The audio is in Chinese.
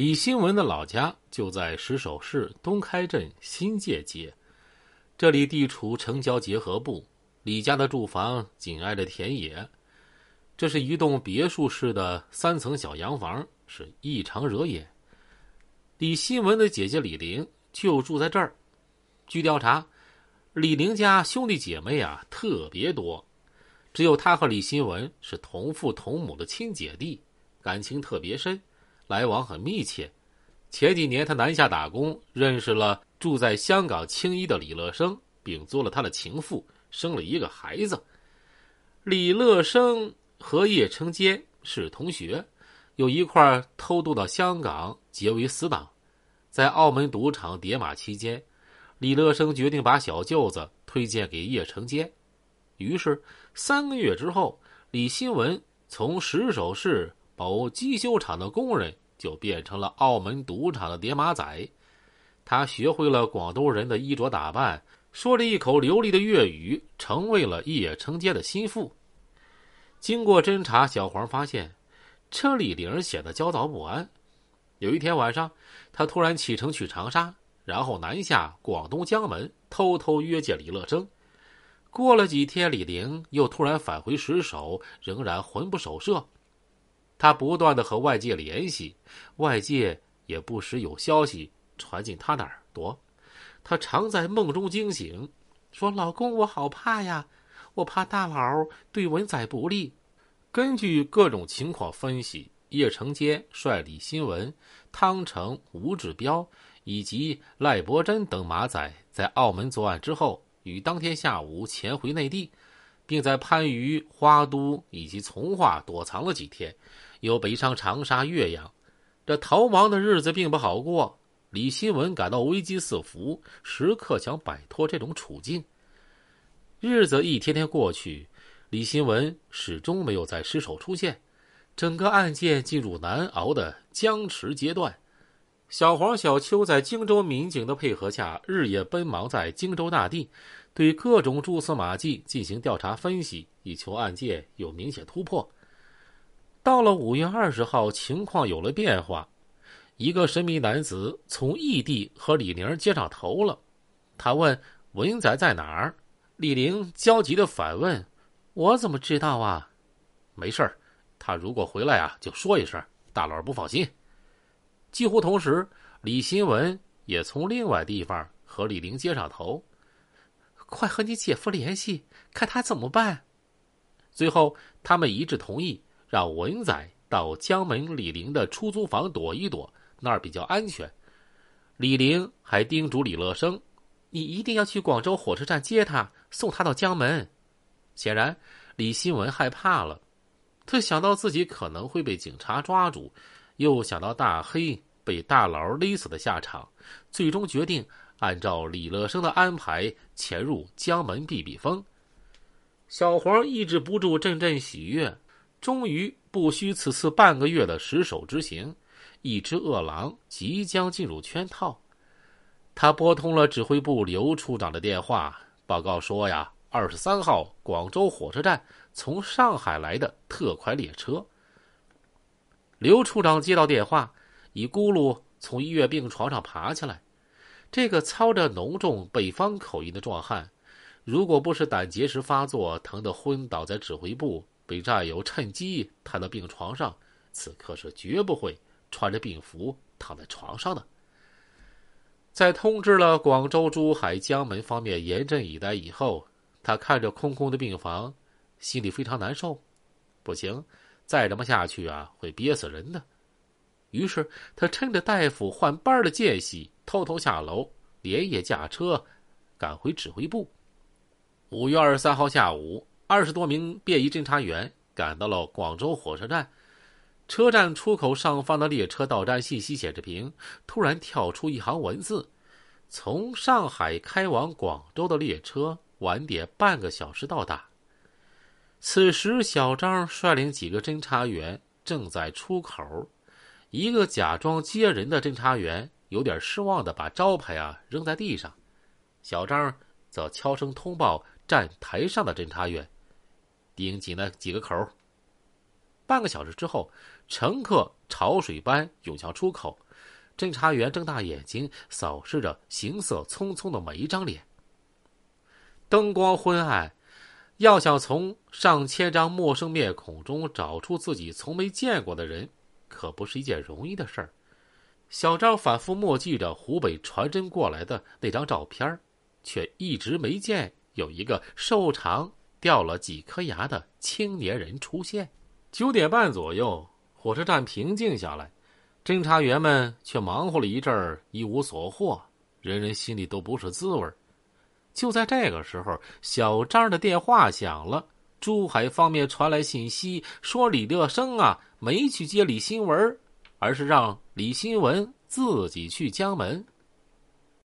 李新文的老家就在石首市东开镇新界街，这里地处城郊结合部。李家的住房紧挨着田野，这是一栋别墅式的三层小洋房，是异常惹眼。李新文的姐姐李玲就住在这儿。据调查，李玲家兄弟姐妹啊特别多，只有他和李新文是同父同母的亲姐弟，感情特别深，来往很密切。前几年他南下打工，认识了住在香港青衣的李乐生，并做了他的情妇。生了一个孩子，李乐生和叶成坚是同学，又一块偷渡到香港，结为死党。在澳门赌场叠马期间，李乐生决定把小舅子推荐给叶成坚。于是三个月之后，李新文从石首市某机修厂的工人，就变成了澳门赌场的叠马仔。他学会了广东人的衣着打扮。说着一口流利的粤语，成为了叶成坚的心腹。经过侦查，小黄发现车李玲显得焦躁不安。有一天晚上，他突然启程去长沙，然后南下广东江门，偷偷约见李乐生。过了几天，李玲又突然返回石首，仍然魂不守舍。他不断的和外界联系，外界也不时有消息传进他的耳朵。他常在梦中惊醒，说：“老公，我好怕呀，我怕大佬对文仔不利。”根据各种情况分析，叶成坚率李新文、汤成、吴志彪以及赖伯珍等马仔在澳门作案之后，于当天下午潜回内地，并在番禺、花都以及从化躲藏了几天，又北上长沙、岳阳。这逃亡的日子并不好过。李新文感到危机四伏，时刻想摆脱这种处境。日子一天天过去，李新文始终没有在失手出现，整个案件进入难熬的僵持阶段。小黄、小邱在荆州民警的配合下，日夜奔忙在荆州大地，对各种蛛丝马迹进行调查分析，以求案件有明显突破。到了五月二十号，情况有了变化。一个神秘男子从异地和李玲接上头了，他问文英仔在哪儿？李玲焦急的反问：“我怎么知道啊？”“没事儿，他如果回来啊，就说一声，大佬不放心。”几乎同时，李新文也从另外地方和李玲接上头：“快和你姐夫联系，看他怎么办。”最后，他们一致同意让文仔到江门李玲的出租房躲一躲。那儿比较安全。李玲还叮嘱李乐生：“你一定要去广州火车站接他，送他到江门。”显然，李新文害怕了。他想到自己可能会被警察抓住，又想到大黑被大佬勒死的下场，最终决定按照李乐生的安排潜入江门避避风。小黄抑制不住阵阵喜悦，终于不虚此次半个月的失手之行。一只饿狼即将进入圈套，他拨通了指挥部刘处长的电话，报告说呀，二十三号广州火车站从上海来的特快列车。刘处长接到电话，一咕噜从医院病床上爬起来。这个操着浓重北方口音的壮汉，如果不是胆结石发作，疼得昏倒在指挥部，被战友趁机抬到病床上，此刻是绝不会。穿着病服躺在床上的，在通知了广州、珠海、江门方面严阵以待以后，他看着空空的病房，心里非常难受。不行，再这么下去啊，会憋死人的。于是他趁着大夫换班的间隙，偷偷下楼，连夜驾车赶回指挥部。五月二十三号下午，二十多名便衣侦查员赶到了广州火车站。车站出口上方的列车到站信息显示屏突然跳出一行文字：“从上海开往广州的列车晚点半个小时到达。”此时，小张率领几个侦查员正在出口。一个假装接人的侦查员有点失望的把招牌啊扔在地上，小张则悄声通报站台上的侦查员：“盯紧了几个口。”半个小时之后，乘客潮水般涌向出口，侦查员睁大眼睛扫视着行色匆匆的每一张脸。灯光昏暗，要想从上千张陌生面孔中找出自己从没见过的人，可不是一件容易的事儿。小张反复默记着湖北传真过来的那张照片，却一直没见有一个瘦长、掉了几颗牙的青年人出现。九点半左右，火车站平静下来，侦查员们却忙活了一阵儿，一无所获，人人心里都不是滋味就在这个时候，小张的电话响了，珠海方面传来信息，说李乐生啊没去接李新文。而是让李新文自己去江门。